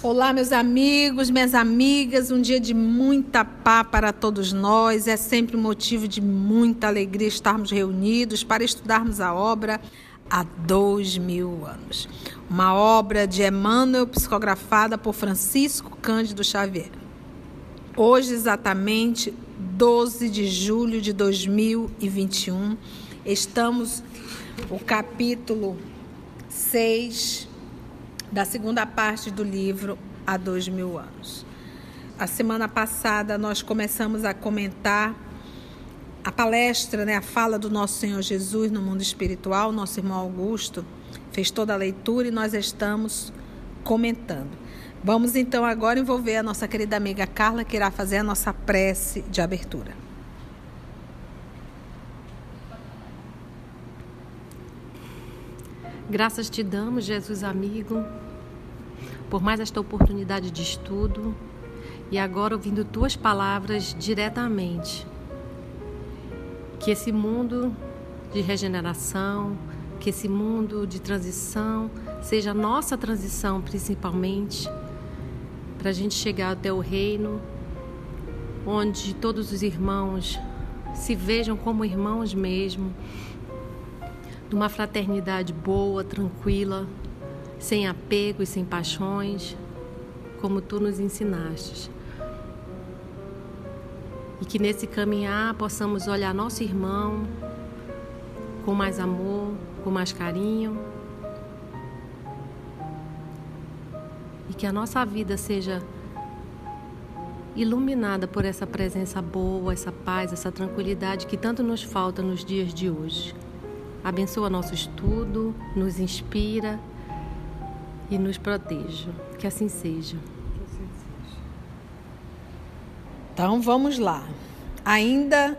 Olá, meus amigos, minhas amigas. Um dia de muita paz para todos nós. É sempre um motivo de muita alegria estarmos reunidos para estudarmos a obra há dois mil anos. Uma obra de Emmanuel, psicografada por Francisco Cândido Xavier. Hoje, exatamente 12 de julho de 2021, estamos o capítulo 6 da segunda parte do livro Há Dois Mil Anos. A semana passada nós começamos a comentar a palestra, né, a fala do nosso Senhor Jesus no mundo espiritual. Nosso irmão Augusto fez toda a leitura e nós estamos comentando. Vamos então agora envolver a nossa querida amiga Carla, que irá fazer a nossa prece de abertura. Graças te damos, Jesus amigo, por mais esta oportunidade de estudo e agora ouvindo tuas palavras diretamente. Que esse mundo de regeneração, que esse mundo de transição seja a nossa transição principalmente, para a gente chegar até o reino, onde todos os irmãos se vejam como irmãos mesmo de uma fraternidade boa, tranquila, sem apego e sem paixões, como tu nos ensinaste. E que nesse caminhar possamos olhar nosso irmão com mais amor, com mais carinho. E que a nossa vida seja iluminada por essa presença boa, essa paz, essa tranquilidade que tanto nos falta nos dias de hoje. Abençoa nosso estudo, nos inspira e nos proteja. Que assim seja. Então vamos lá. Ainda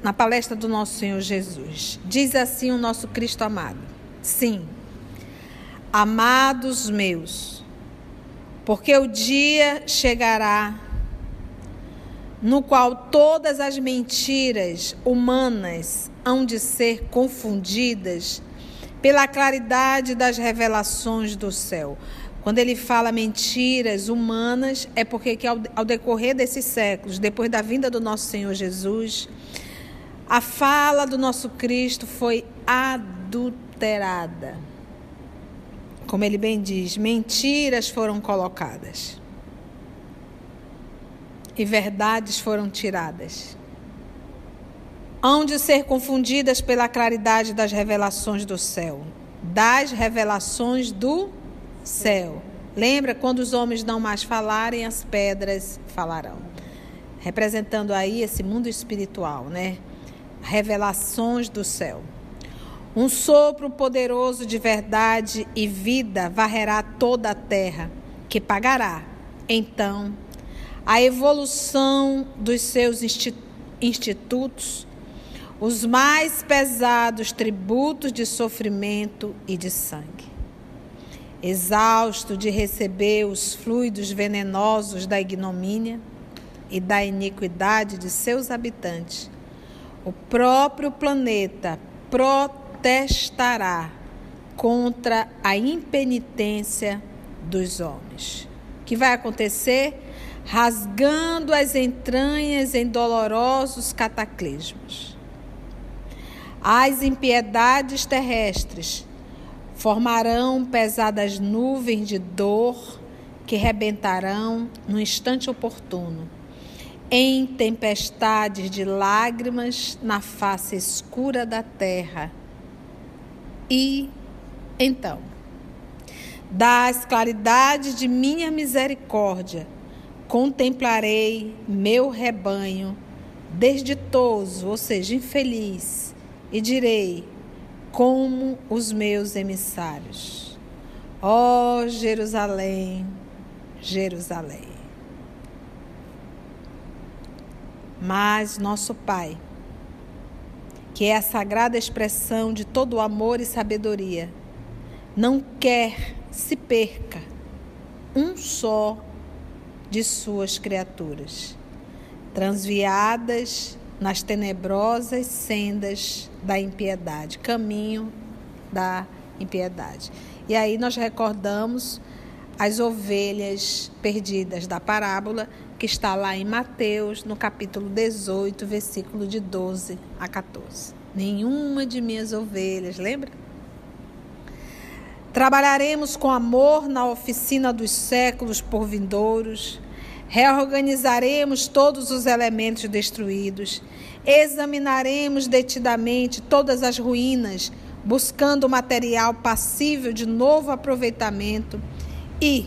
na palestra do nosso Senhor Jesus. Diz assim o nosso Cristo amado: Sim, amados meus, porque o dia chegará no qual todas as mentiras humanas hão de ser confundidas pela claridade das revelações do céu. Quando ele fala mentiras humanas, é porque que ao, ao decorrer desses séculos, depois da vinda do nosso Senhor Jesus, a fala do nosso Cristo foi adulterada. Como ele bem diz, mentiras foram colocadas e verdades foram tiradas. Hão de ser confundidas pela claridade das revelações do céu, das revelações do céu. Lembra quando os homens não mais falarem, as pedras falarão. Representando aí esse mundo espiritual, né? Revelações do céu. Um sopro poderoso de verdade e vida varrerá toda a terra, que pagará, então, a evolução dos seus institutos, os mais pesados tributos de sofrimento e de sangue. Exausto de receber os fluidos venenosos da ignomínia e da iniquidade de seus habitantes, o próprio planeta protestará contra a impenitência dos homens. O que vai acontecer? rasgando as entranhas em dolorosos cataclismos. As impiedades terrestres formarão pesadas nuvens de dor que rebentarão no instante oportuno, em tempestades de lágrimas na face escura da terra. E então, das claridades de minha misericórdia, contemplarei meu rebanho desditoso, ou seja, infeliz, e direi: como os meus emissários. Ó oh, Jerusalém, Jerusalém. Mas nosso Pai, que é a sagrada expressão de todo o amor e sabedoria, não quer se perca um só de suas criaturas, transviadas nas tenebrosas sendas da impiedade, caminho da impiedade. E aí nós recordamos as ovelhas perdidas da parábola, que está lá em Mateus, no capítulo 18, versículo de 12 a 14. Nenhuma de minhas ovelhas, lembra? Trabalharemos com amor na oficina dos séculos por vindouros. Reorganizaremos todos os elementos destruídos. Examinaremos detidamente todas as ruínas, buscando material passível de novo aproveitamento. E,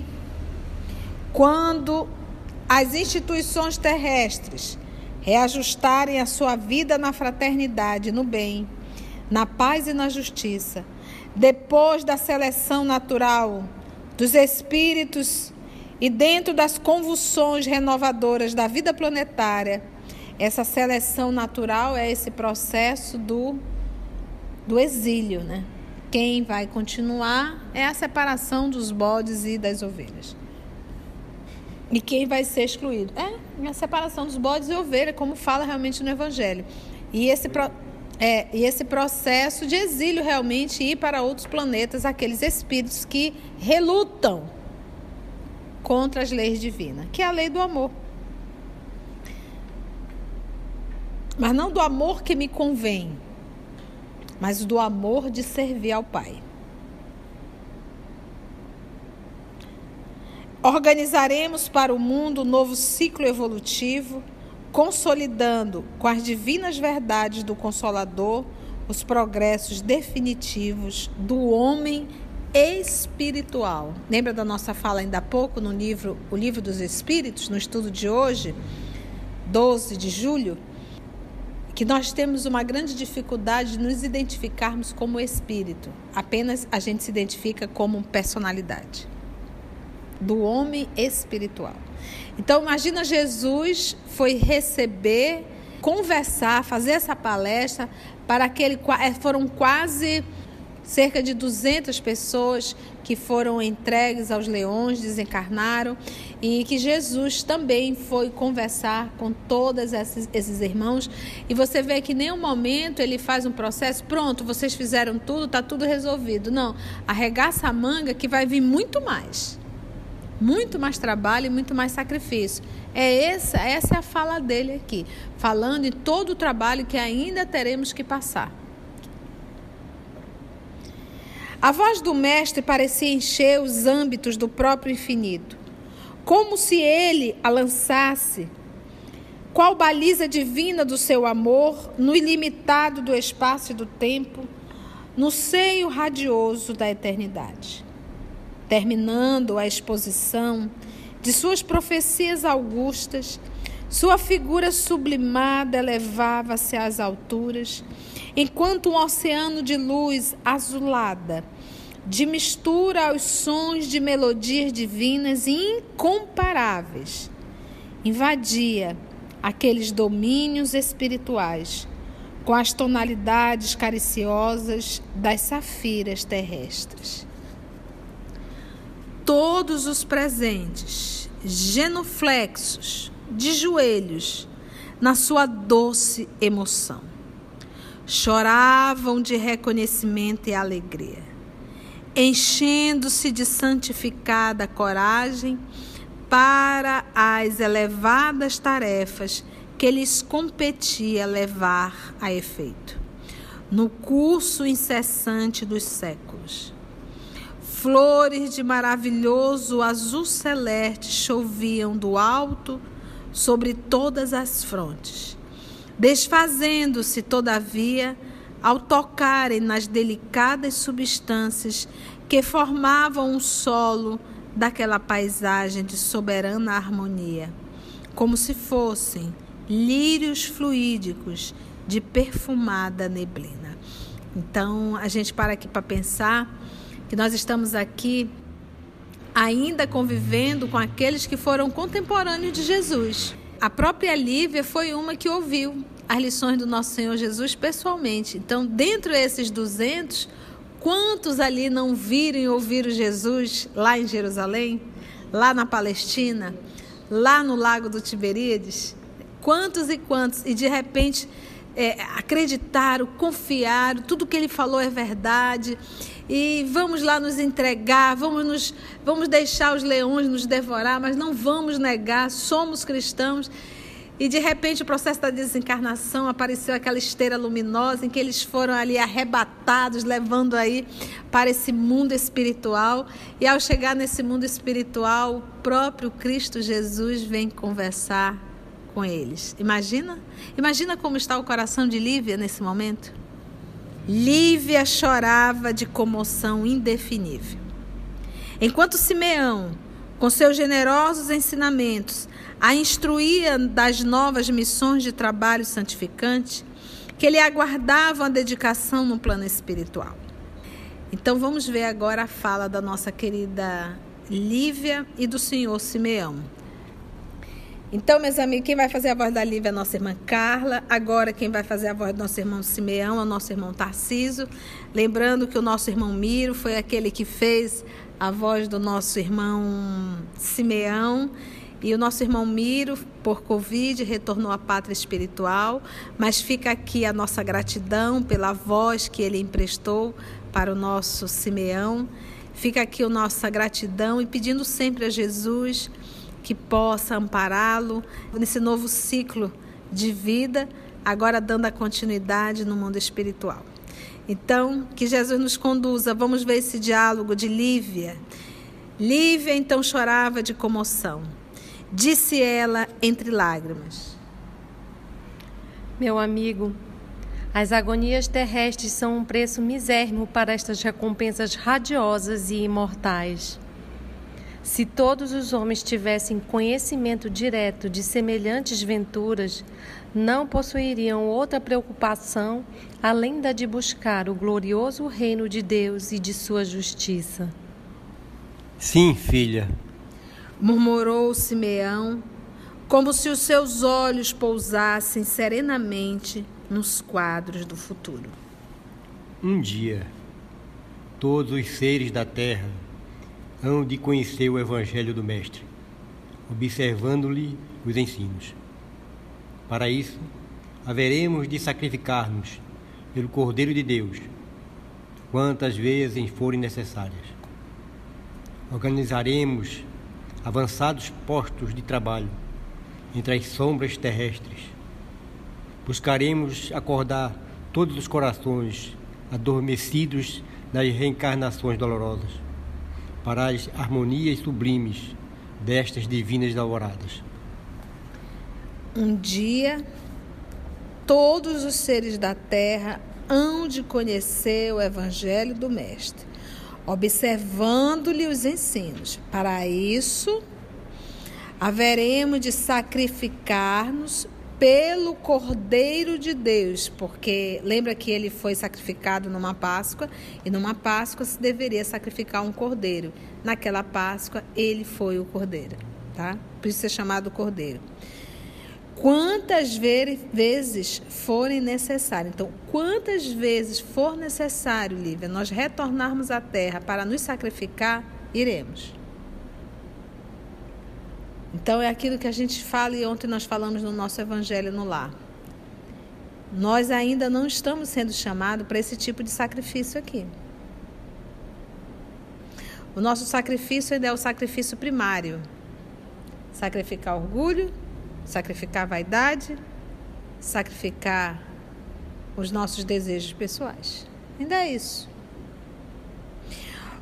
quando as instituições terrestres reajustarem a sua vida na fraternidade, no bem, na paz e na justiça, depois da seleção natural dos espíritos e dentro das convulsões renovadoras da vida planetária, essa seleção natural é esse processo do, do exílio, né? Quem vai continuar é a separação dos bodes e das ovelhas. E quem vai ser excluído? É a separação dos bodes e ovelhas, como fala realmente no Evangelho. E esse, é, e esse processo de exílio realmente ir para outros planetas, aqueles espíritos que relutam contra as leis divinas, que é a lei do amor. Mas não do amor que me convém, mas do amor de servir ao Pai. Organizaremos para o mundo um novo ciclo evolutivo consolidando com as divinas verdades do Consolador os progressos definitivos do homem espiritual. Lembra da nossa fala ainda há pouco no livro O Livro dos Espíritos, no estudo de hoje, 12 de julho, que nós temos uma grande dificuldade de nos identificarmos como espírito. Apenas a gente se identifica como personalidade do homem espiritual. Então, imagina Jesus foi receber, conversar, fazer essa palestra para aquele é, foram quase cerca de 200 pessoas que foram entregues aos leões, desencarnaram, e que Jesus também foi conversar com todos esses, esses irmãos. E você vê que em nenhum momento ele faz um processo, pronto, vocês fizeram tudo, está tudo resolvido. Não, arregaça a manga que vai vir muito mais muito mais trabalho e muito mais sacrifício. É essa, essa é a fala dele aqui, falando em todo o trabalho que ainda teremos que passar. A voz do mestre parecia encher os âmbitos do próprio infinito, como se ele a lançasse, qual baliza divina do seu amor, no ilimitado do espaço e do tempo, no seio radioso da eternidade terminando a exposição de suas profecias augustas, sua figura sublimada elevava-se às alturas, enquanto um oceano de luz azulada, de mistura aos sons de melodias divinas incomparáveis, invadia aqueles domínios espirituais com as tonalidades cariciosas das safiras terrestres todos os presentes, genuflexos, de joelhos, na sua doce emoção. Choravam de reconhecimento e alegria, enchendo-se de santificada coragem para as elevadas tarefas que lhes competia levar a efeito, no curso incessante dos séculos. Flores de maravilhoso azul celeste choviam do alto sobre todas as frontes, desfazendo-se, todavia, ao tocarem nas delicadas substâncias que formavam o solo daquela paisagem de soberana harmonia, como se fossem lírios fluídicos de perfumada neblina. Então, a gente para aqui para pensar que nós estamos aqui ainda convivendo com aqueles que foram contemporâneos de Jesus. A própria Lívia foi uma que ouviu as lições do nosso Senhor Jesus pessoalmente. Então, dentro desses 200, quantos ali não viram e ouviram Jesus lá em Jerusalém? lá na Palestina, lá no Lago do Tiberíades? Quantos e quantos? E de repente é, acreditaram, confiaram, tudo que ele falou é verdade. E vamos lá nos entregar, vamos, nos, vamos deixar os leões nos devorar, mas não vamos negar, somos cristãos. E de repente o processo da desencarnação apareceu aquela esteira luminosa em que eles foram ali arrebatados, levando aí para esse mundo espiritual. E ao chegar nesse mundo espiritual, o próprio Cristo Jesus vem conversar com eles. Imagina? Imagina como está o coração de Lívia nesse momento. Lívia chorava de comoção indefinível. Enquanto Simeão, com seus generosos ensinamentos, a instruía das novas missões de trabalho santificante, que lhe aguardavam a dedicação no plano espiritual. Então vamos ver agora a fala da nossa querida Lívia e do senhor Simeão. Então, meus amigos, quem vai fazer a voz da Lívia é a nossa irmã Carla. Agora, quem vai fazer a voz do nosso irmão Simeão é o nosso irmão Tarciso. Lembrando que o nosso irmão Miro foi aquele que fez a voz do nosso irmão Simeão. E o nosso irmão Miro, por Covid, retornou à pátria espiritual. Mas fica aqui a nossa gratidão pela voz que ele emprestou para o nosso Simeão. Fica aqui a nossa gratidão e pedindo sempre a Jesus que possa ampará-lo nesse novo ciclo de vida, agora dando a continuidade no mundo espiritual. Então, que Jesus nos conduza. Vamos ver esse diálogo de Lívia. Lívia então chorava de comoção. Disse ela entre lágrimas: Meu amigo, as agonias terrestres são um preço misérrimo para estas recompensas radiosas e imortais. Se todos os homens tivessem conhecimento direto de semelhantes venturas, não possuiriam outra preocupação além da de buscar o glorioso reino de Deus e de sua justiça. Sim, filha, murmurou Simeão, como se os seus olhos pousassem serenamente nos quadros do futuro. Um dia, todos os seres da terra hão de conhecer o Evangelho do Mestre, observando-lhe os ensinos. Para isso, haveremos de sacrificar-nos pelo Cordeiro de Deus, quantas vezes forem necessárias. Organizaremos avançados postos de trabalho entre as sombras terrestres. Buscaremos acordar todos os corações adormecidos nas reencarnações dolorosas para as harmonias sublimes destas divinas alvoradas. Um dia, todos os seres da terra hão de conhecer o Evangelho do Mestre, observando-lhe os ensinos. Para isso, haveremos de sacrificar-nos pelo Cordeiro de Deus, porque lembra que ele foi sacrificado numa Páscoa e numa Páscoa se deveria sacrificar um cordeiro. Naquela Páscoa ele foi o cordeiro, tá? Por isso é chamado cordeiro. Quantas vezes forem necessárias. Então, quantas vezes for necessário, Lívia, nós retornarmos à terra para nos sacrificar, iremos. Então é aquilo que a gente fala e ontem nós falamos no nosso evangelho no lar. Nós ainda não estamos sendo chamados para esse tipo de sacrifício aqui. O nosso sacrifício ainda é o sacrifício primário. Sacrificar orgulho, sacrificar vaidade, sacrificar os nossos desejos pessoais. Ainda é isso.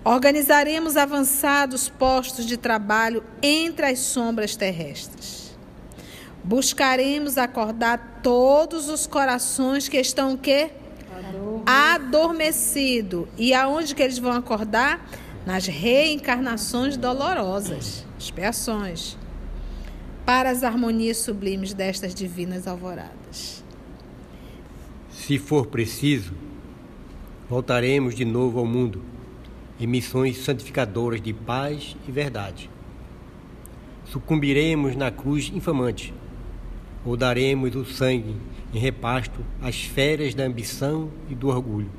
Organizaremos avançados postos de trabalho entre as sombras terrestres. Buscaremos acordar todos os corações que estão o quê? Adormecido. E aonde que eles vão acordar? Nas reencarnações dolorosas, expiações, para as harmonias sublimes destas divinas alvoradas. Se for preciso, voltaremos de novo ao mundo e missões santificadoras de paz e verdade. Sucumbiremos na cruz infamante, ou daremos o sangue em repasto às feras da ambição e do orgulho,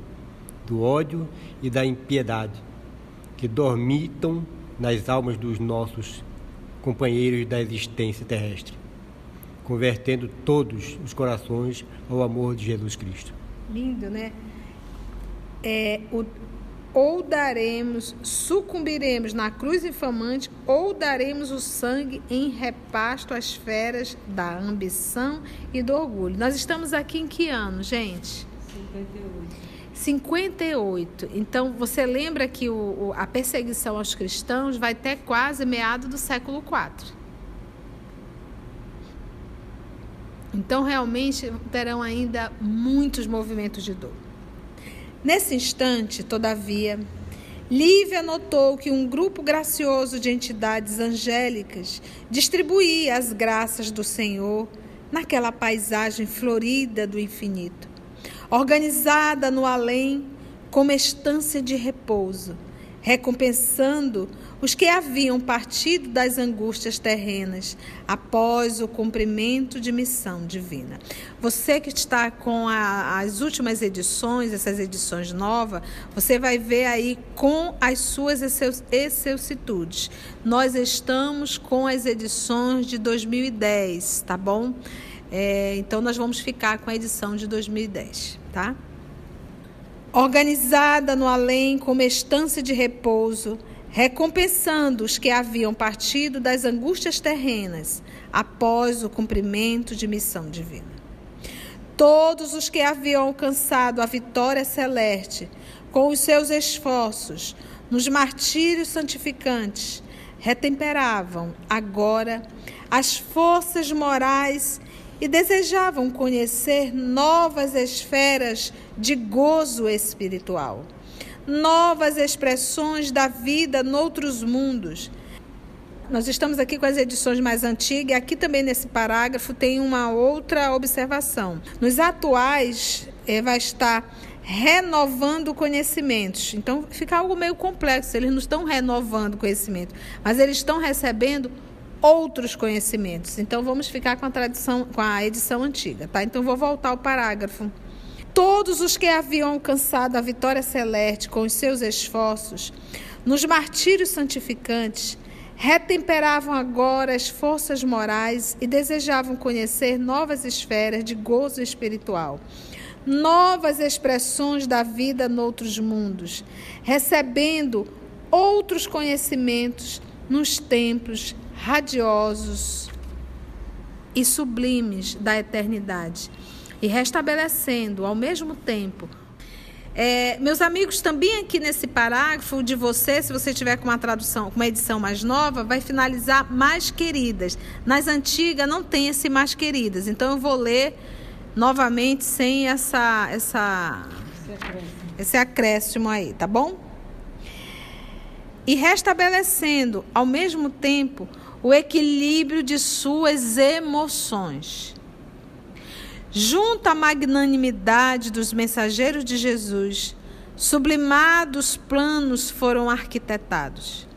do ódio e da impiedade, que dormitam nas almas dos nossos companheiros da existência terrestre, convertendo todos os corações ao amor de Jesus Cristo. Lindo, né? É, o, ou daremos, sucumbiremos na cruz infamante, ou daremos o sangue em repasto às feras da ambição e do orgulho. Nós estamos aqui em que ano, gente? 58. 58. Então, você lembra que o, o, a perseguição aos cristãos vai até quase meado do século IV. Então, realmente, terão ainda muitos movimentos de dor. Nesse instante, todavia, Lívia notou que um grupo gracioso de entidades angélicas distribuía as graças do Senhor naquela paisagem florida do infinito organizada no além como estância de repouso, recompensando os que haviam partido das angústias terrenas após o cumprimento de missão divina. Você que está com a, as últimas edições, essas edições novas, você vai ver aí com as suas excelsitudes. Nós estamos com as edições de 2010, tá bom? É, então nós vamos ficar com a edição de 2010 tá? Organizada no além como estância de repouso, recompensando os que haviam partido das angústias terrenas após o cumprimento de missão divina. Todos os que haviam alcançado a vitória celeste com os seus esforços nos martírios santificantes retemperavam agora as forças morais e desejavam conhecer novas esferas de gozo espiritual, novas expressões da vida noutros mundos. Nós estamos aqui com as edições mais antigas, e aqui também nesse parágrafo tem uma outra observação. Nos atuais, eh, vai estar renovando conhecimentos. Então fica algo meio complexo. Eles não estão renovando conhecimento, mas eles estão recebendo outros conhecimentos. Então vamos ficar com a tradição, com a edição antiga, tá? Então vou voltar ao parágrafo. Todos os que haviam alcançado a vitória celeste com os seus esforços, nos martírios santificantes, retemperavam agora as forças morais e desejavam conhecer novas esferas de gozo espiritual, novas expressões da vida noutros mundos, recebendo outros conhecimentos nos templos radiosos e sublimes da eternidade, e restabelecendo ao mesmo tempo. É, meus amigos, também aqui nesse parágrafo de você, se você tiver com uma tradução, com uma edição mais nova, vai finalizar mais queridas. Nas antigas não tem esse mais queridas, então eu vou ler novamente sem essa, essa esse acréscimo aí, tá bom? E restabelecendo ao mesmo tempo o equilíbrio de suas emoções. Junto à magnanimidade dos mensageiros de Jesus, sublimados planos foram arquitetados.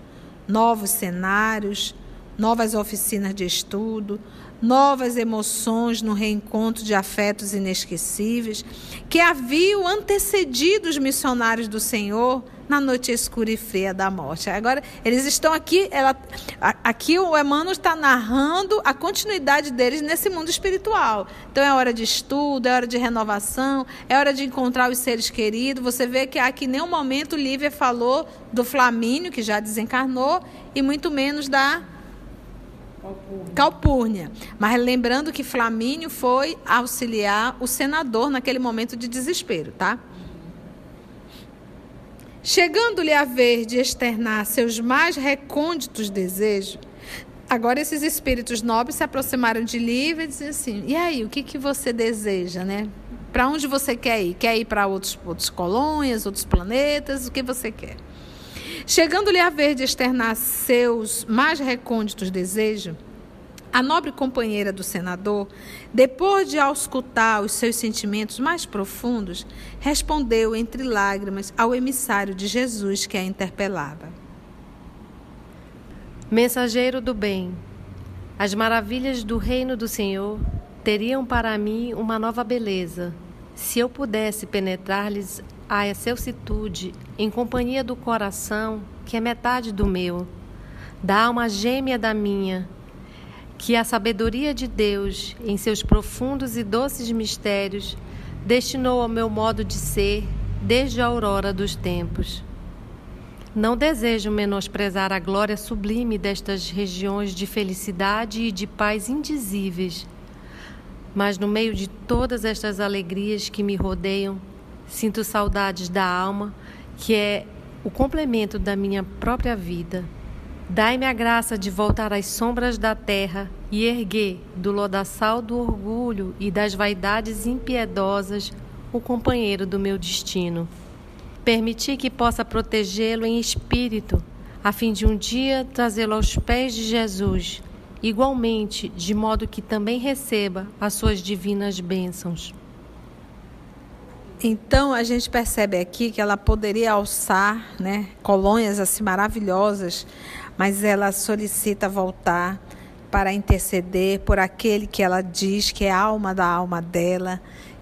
Novos cenários, novas oficinas de estudo, novas emoções no reencontro de afetos inesquecíveis que haviam antecedido os missionários do Senhor na noite escura e fria da morte. Agora, eles estão aqui, ela, aqui o Emmanuel está narrando a continuidade deles nesse mundo espiritual. Então, é hora de estudo, é hora de renovação, é hora de encontrar os seres queridos. Você vê que aqui em nenhum momento Lívia falou do Flamínio, que já desencarnou, e muito menos da Calpurnia. Calpurnia. Mas lembrando que Flamínio foi auxiliar o senador naquele momento de desespero, tá? Chegando-lhe a ver de externar seus mais recônditos desejos, agora esses espíritos nobres se aproximaram de Lívia e disseram assim: e aí, o que, que você deseja, né? Para onde você quer ir? Quer ir para outros, outros colônias, outros planetas? O que você quer? Chegando-lhe a ver de externar seus mais recônditos desejos, a nobre companheira do senador, depois de auscultar os seus sentimentos mais profundos, respondeu entre lágrimas ao emissário de Jesus que a interpelava: Mensageiro do bem, as maravilhas do reino do Senhor teriam para mim uma nova beleza, se eu pudesse penetrar-lhes a excelsitude em companhia do coração, que é metade do meu da alma gêmea da minha, que a sabedoria de Deus, em seus profundos e doces mistérios, destinou ao meu modo de ser desde a aurora dos tempos. Não desejo menosprezar a glória sublime destas regiões de felicidade e de paz indizíveis, mas no meio de todas estas alegrias que me rodeiam, sinto saudades da alma, que é o complemento da minha própria vida. Dai-me a graça de voltar às sombras da terra e erguer do lodaçal do orgulho e das vaidades impiedosas o companheiro do meu destino. Permiti que possa protegê-lo em espírito, a fim de um dia trazê-lo aos pés de Jesus, igualmente, de modo que também receba as suas divinas bênçãos. Então a gente percebe aqui que ela poderia alçar, né, colônias assim maravilhosas, mas ela solicita voltar para interceder por aquele que ela diz que é alma da alma dela,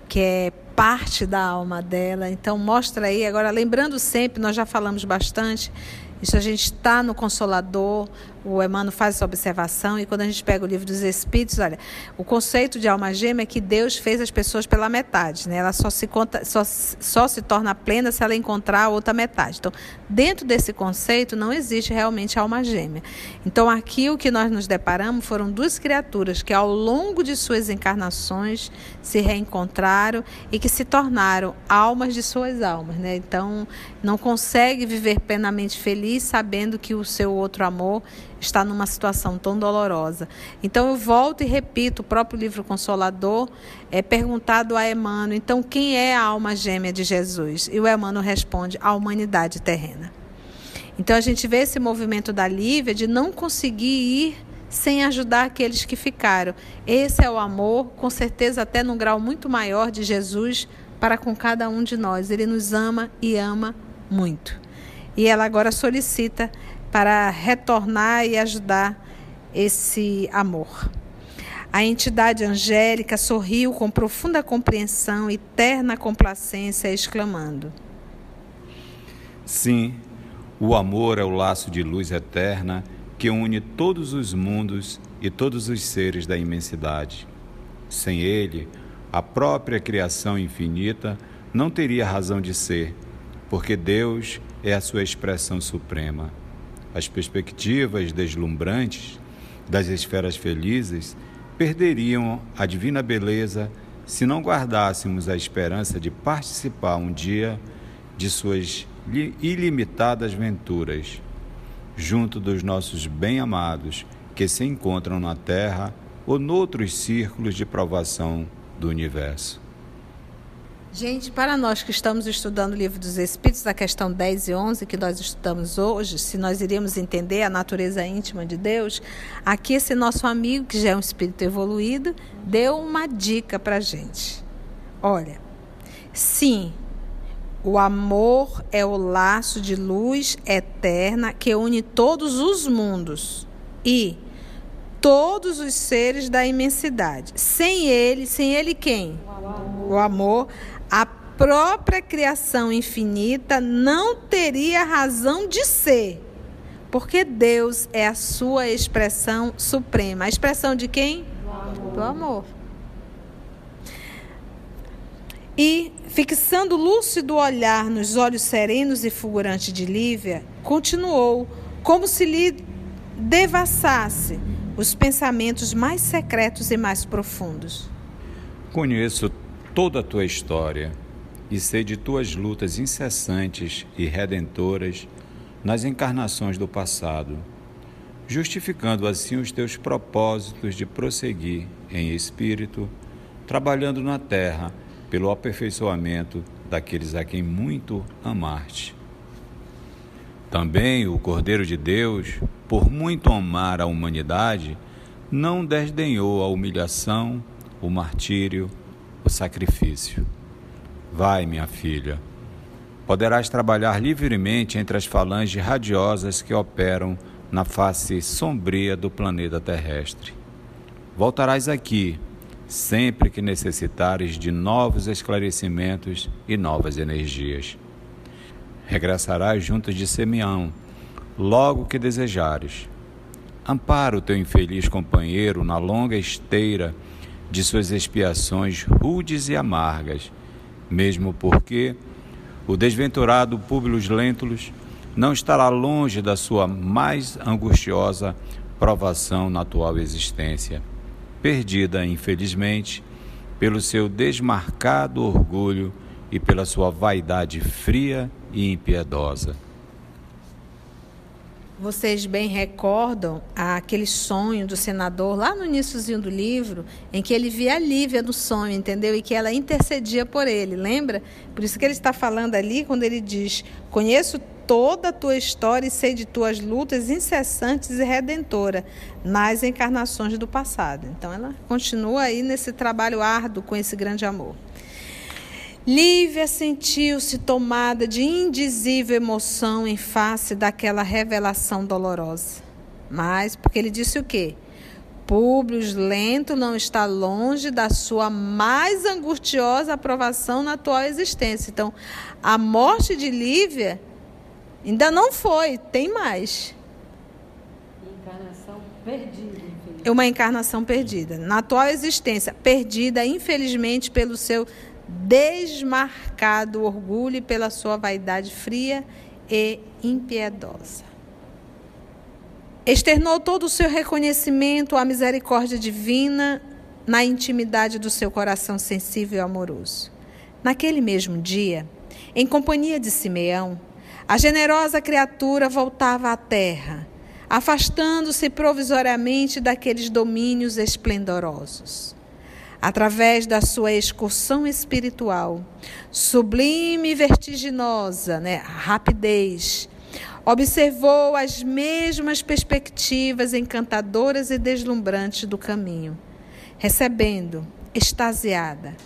que é parte da alma dela. Então mostra aí, agora lembrando sempre, nós já falamos bastante, isso a gente está no Consolador, o Emmanuel faz essa observação, e quando a gente pega o livro dos Espíritos, olha, o conceito de alma gêmea é que Deus fez as pessoas pela metade, né? Ela só se, conta, só, só se torna plena se ela encontrar a outra metade. Então, dentro desse conceito, não existe realmente alma gêmea. Então, aqui o que nós nos deparamos foram duas criaturas que, ao longo de suas encarnações, se reencontraram e que se tornaram almas de suas almas, né? Então, não consegue viver plenamente feliz sabendo que o seu outro amor está numa situação tão dolorosa. Então eu volto e repito, o próprio livro Consolador é perguntado a Emmanuel, então quem é a alma gêmea de Jesus? E o Emmanuel responde, a humanidade terrena. Então a gente vê esse movimento da Lívia de não conseguir ir sem ajudar aqueles que ficaram. Esse é o amor, com certeza até num grau muito maior de Jesus para com cada um de nós. Ele nos ama e ama muito. E ela agora solicita para retornar e ajudar esse amor. A entidade angélica sorriu com profunda compreensão e terna complacência, exclamando: Sim, o amor é o laço de luz eterna que une todos os mundos e todos os seres da imensidade. Sem ele, a própria criação infinita não teria razão de ser, porque Deus é a sua expressão suprema as perspectivas deslumbrantes das esferas felizes perderiam a divina beleza se não guardássemos a esperança de participar um dia de suas ilimitadas venturas, junto dos nossos bem-amados que se encontram na Terra ou noutros círculos de provação do universo. Gente, para nós que estamos estudando o livro dos Espíritos, a questão 10 e 11, que nós estudamos hoje, se nós iríamos entender a natureza íntima de Deus, aqui esse nosso amigo, que já é um espírito evoluído, deu uma dica para a gente. Olha, sim, o amor é o laço de luz eterna que une todos os mundos e todos os seres da imensidade. Sem ele, sem ele quem? O amor. O amor a própria criação infinita não teria razão de ser, porque Deus é a sua expressão suprema. A expressão de quem? Do amor. Do amor. E, fixando lúcido olhar nos olhos serenos e fulgurantes de Lívia, continuou, como se lhe devassasse os pensamentos mais secretos e mais profundos. Conheço toda a tua história e sei de tuas lutas incessantes e redentoras nas encarnações do passado, justificando assim os teus propósitos de prosseguir em espírito, trabalhando na terra pelo aperfeiçoamento daqueles a quem muito amaste. Também o Cordeiro de Deus, por muito amar a humanidade, não desdenhou a humilhação, o martírio, sacrifício. Vai, minha filha, poderás trabalhar livremente entre as falanges radiosas que operam na face sombria do planeta terrestre. Voltarás aqui sempre que necessitares de novos esclarecimentos e novas energias. Regressarás junto de Simeão, logo que desejares, ampara o teu infeliz companheiro na longa esteira de suas expiações rudes e amargas, mesmo porque o desventurado Públio Lentulus não estará longe da sua mais angustiosa provação na atual existência, perdida, infelizmente, pelo seu desmarcado orgulho e pela sua vaidade fria e impiedosa. Vocês bem recordam aquele sonho do senador lá no iníciozinho do livro, em que ele via a Lívia no sonho, entendeu? E que ela intercedia por ele, lembra? Por isso que ele está falando ali quando ele diz: Conheço toda a tua história e sei de tuas lutas incessantes e redentora nas encarnações do passado. Então ela continua aí nesse trabalho árduo com esse grande amor. Lívia sentiu-se tomada de indizível emoção em face daquela revelação dolorosa. Mas, porque ele disse o quê? Públio Lento não está longe da sua mais angustiosa aprovação na atual existência. Então, a morte de Lívia ainda não foi, tem mais. Encarnação perdida. É uma encarnação perdida. Na atual existência, perdida, infelizmente, pelo seu desmarcado orgulho pela sua vaidade fria e impiedosa. Externou todo o seu reconhecimento à misericórdia divina na intimidade do seu coração sensível e amoroso. Naquele mesmo dia, em companhia de Simeão, a generosa criatura voltava à terra, afastando-se provisoriamente daqueles domínios esplendorosos através da sua excursão espiritual, sublime e vertiginosa, né, rapidez, observou as mesmas perspectivas encantadoras e deslumbrantes do caminho, recebendo, extasiada,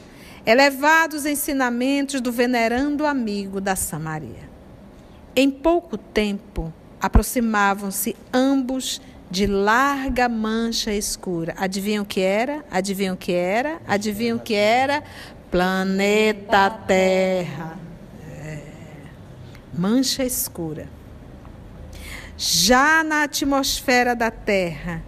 elevados ensinamentos do venerando amigo da Samaria. Em pouco tempo, aproximavam-se ambos de larga mancha escura. Adivinham o que era? Adivinham o que era? Adivinham o que era? Planeta Terra. É. Mancha escura. Já na atmosfera da Terra,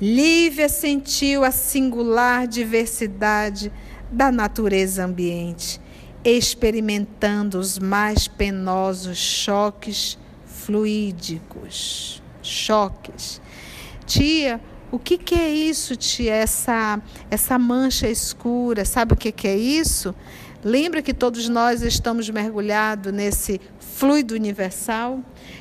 Lívia sentiu a singular diversidade da natureza ambiente, experimentando os mais penosos choques fluídicos. Choques Tia, o que, que é isso, tia? Essa, essa mancha escura, sabe o que, que é isso? Lembra que todos nós estamos mergulhados nesse fluido universal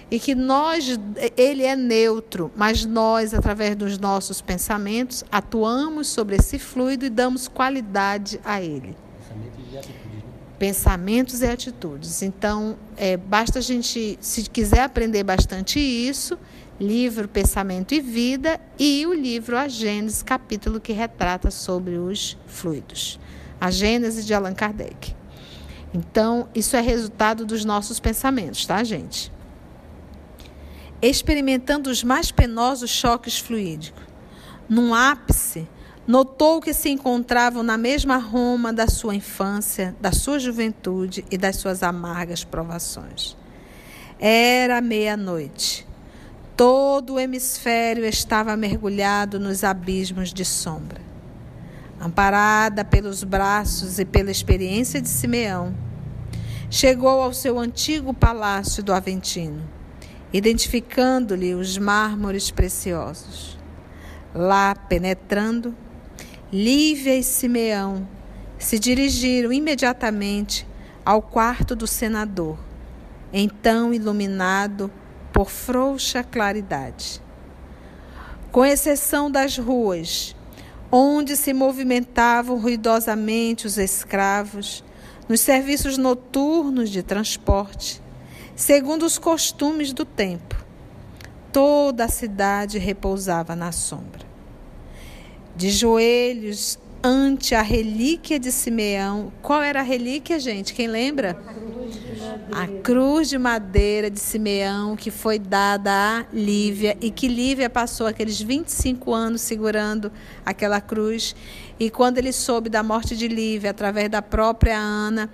e que nós, ele é neutro, mas nós, através dos nossos pensamentos, atuamos sobre esse fluido e damos qualidade a ele. Pensamentos e atitudes. Então, é, basta a gente, se quiser aprender bastante isso, livro Pensamento e Vida e o livro A Gênese, capítulo que retrata sobre os fluidos. A Gênese de Allan Kardec. Então, isso é resultado dos nossos pensamentos, tá, gente? Experimentando os mais penosos choques fluídicos. Num ápice, notou que se encontravam na mesma Roma da sua infância, da sua juventude e das suas amargas provações. Era meia-noite. Todo o hemisfério estava mergulhado nos abismos de sombra. Amparada pelos braços e pela experiência de Simeão, chegou ao seu antigo palácio do Aventino, identificando-lhe os mármores preciosos. Lá, penetrando, Lívia e Simeão se dirigiram imediatamente ao quarto do senador, então iluminado por frouxa claridade. Com exceção das ruas, onde se movimentavam ruidosamente os escravos, nos serviços noturnos de transporte, segundo os costumes do tempo, toda a cidade repousava na sombra. De joelhos ante a relíquia de Simeão. Qual era a relíquia, gente? Quem lembra? A cruz de madeira de Simeão que foi dada a Lívia e que Lívia passou aqueles 25 anos segurando aquela cruz. E quando ele soube da morte de Lívia através da própria Ana,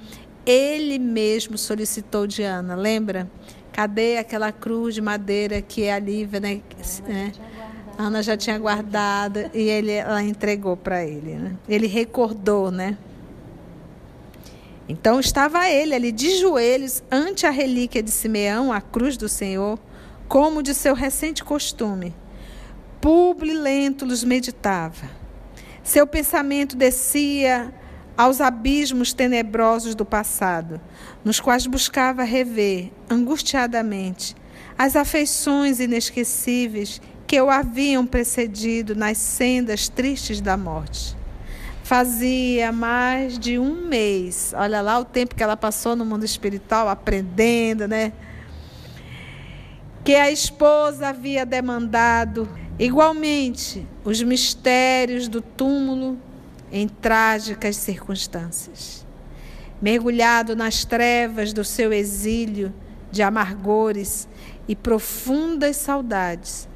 ele mesmo solicitou de Ana, lembra? Cadê aquela cruz de madeira que é a Lívia, né? Ana já tinha guardado e ele, ela entregou para ele. Né? Ele recordou, né? Então estava ele ali de joelhos ante a relíquia de Simeão, a cruz do Senhor, como de seu recente costume. Publi Lentulus meditava. Seu pensamento descia aos abismos tenebrosos do passado, nos quais buscava rever, angustiadamente, as afeições inesquecíveis que o haviam precedido nas sendas tristes da morte. Fazia mais de um mês, olha lá o tempo que ela passou no mundo espiritual aprendendo, né? Que a esposa havia demandado igualmente os mistérios do túmulo em trágicas circunstâncias. Mergulhado nas trevas do seu exílio de amargores e profundas saudades,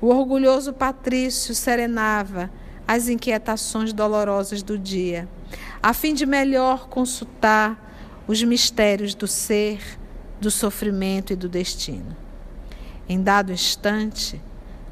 o orgulhoso Patrício serenava as inquietações dolorosas do dia, a fim de melhor consultar os mistérios do ser, do sofrimento e do destino. Em dado instante,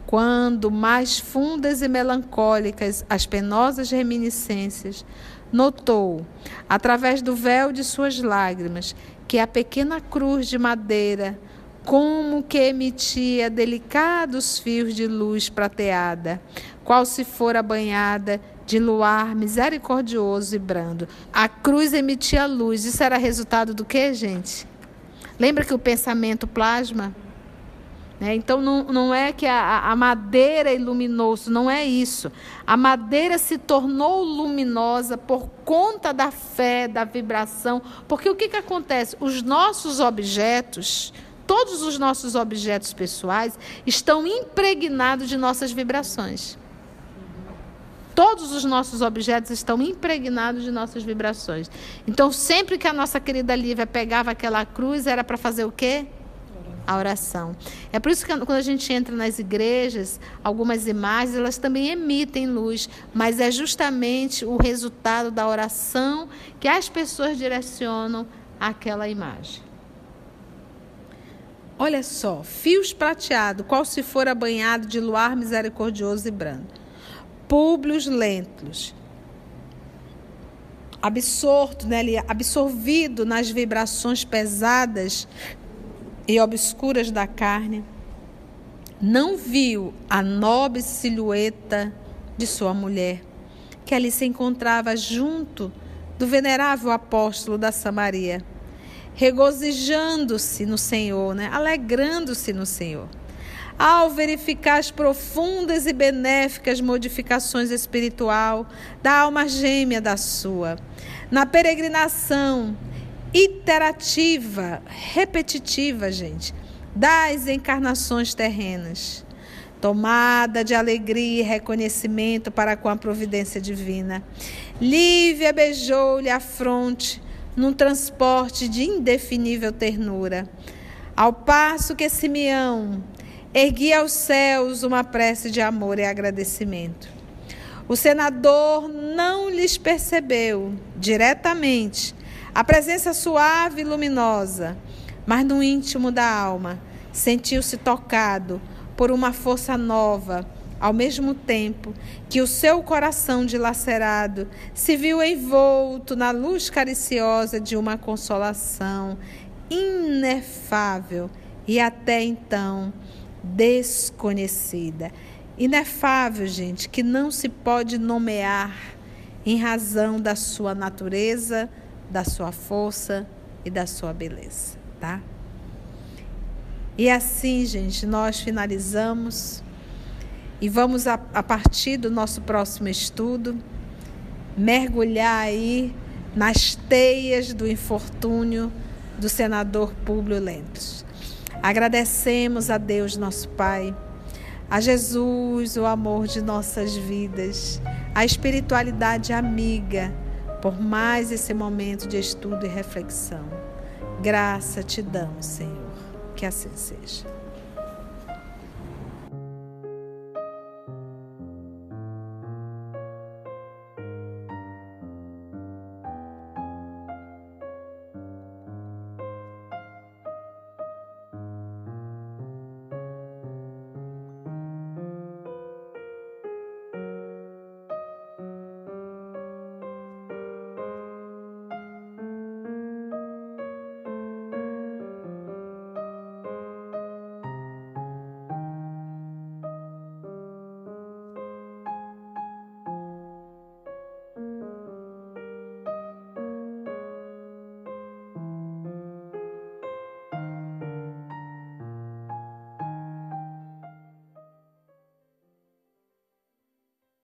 quando mais fundas e melancólicas as penosas reminiscências, notou, através do véu de suas lágrimas, que a pequena cruz de madeira como que emitia delicados fios de luz prateada, qual se fora banhada de luar misericordioso e brando. A cruz emitia luz. Isso era resultado do que, gente? Lembra que o pensamento plasma? Né? Então não, não é que a, a madeira iluminou-se, não é isso. A madeira se tornou luminosa por conta da fé, da vibração. Porque o que, que acontece? Os nossos objetos todos os nossos objetos pessoais estão impregnados de nossas vibrações. Todos os nossos objetos estão impregnados de nossas vibrações. Então, sempre que a nossa querida Lívia pegava aquela cruz, era para fazer o quê? A oração. É por isso que quando a gente entra nas igrejas, algumas imagens, elas também emitem luz, mas é justamente o resultado da oração que as pessoas direcionam àquela imagem. Olha só, fios prateados, qual se for banhado de luar misericordioso e brando. Públios lentos, absorto, né, absorvido nas vibrações pesadas e obscuras da carne, não viu a nobre silhueta de sua mulher, que ali se encontrava junto do venerável apóstolo da Samaria regozijando-se no Senhor, né? alegrando-se no Senhor. Ao verificar as profundas e benéficas modificações espiritual da alma gêmea da sua, na peregrinação iterativa, repetitiva, gente, das encarnações terrenas, tomada de alegria e reconhecimento para com a providência divina. Lívia beijou-lhe a fronte num transporte de indefinível ternura. Ao passo que Simeão erguia aos céus uma prece de amor e agradecimento. O senador não lhes percebeu diretamente a presença suave e luminosa, mas no íntimo da alma sentiu-se tocado por uma força nova ao mesmo tempo que o seu coração dilacerado se viu envolto na luz cariciosa de uma consolação inefável e até então desconhecida. Inefável, gente, que não se pode nomear em razão da sua natureza, da sua força e da sua beleza, tá? E assim, gente, nós finalizamos e vamos, a, a partir do nosso próximo estudo, mergulhar aí nas teias do infortúnio do senador Públio Lentz. Agradecemos a Deus, nosso Pai, a Jesus, o amor de nossas vidas, a espiritualidade amiga, por mais esse momento de estudo e reflexão. Graça te damos, Senhor. Que assim seja.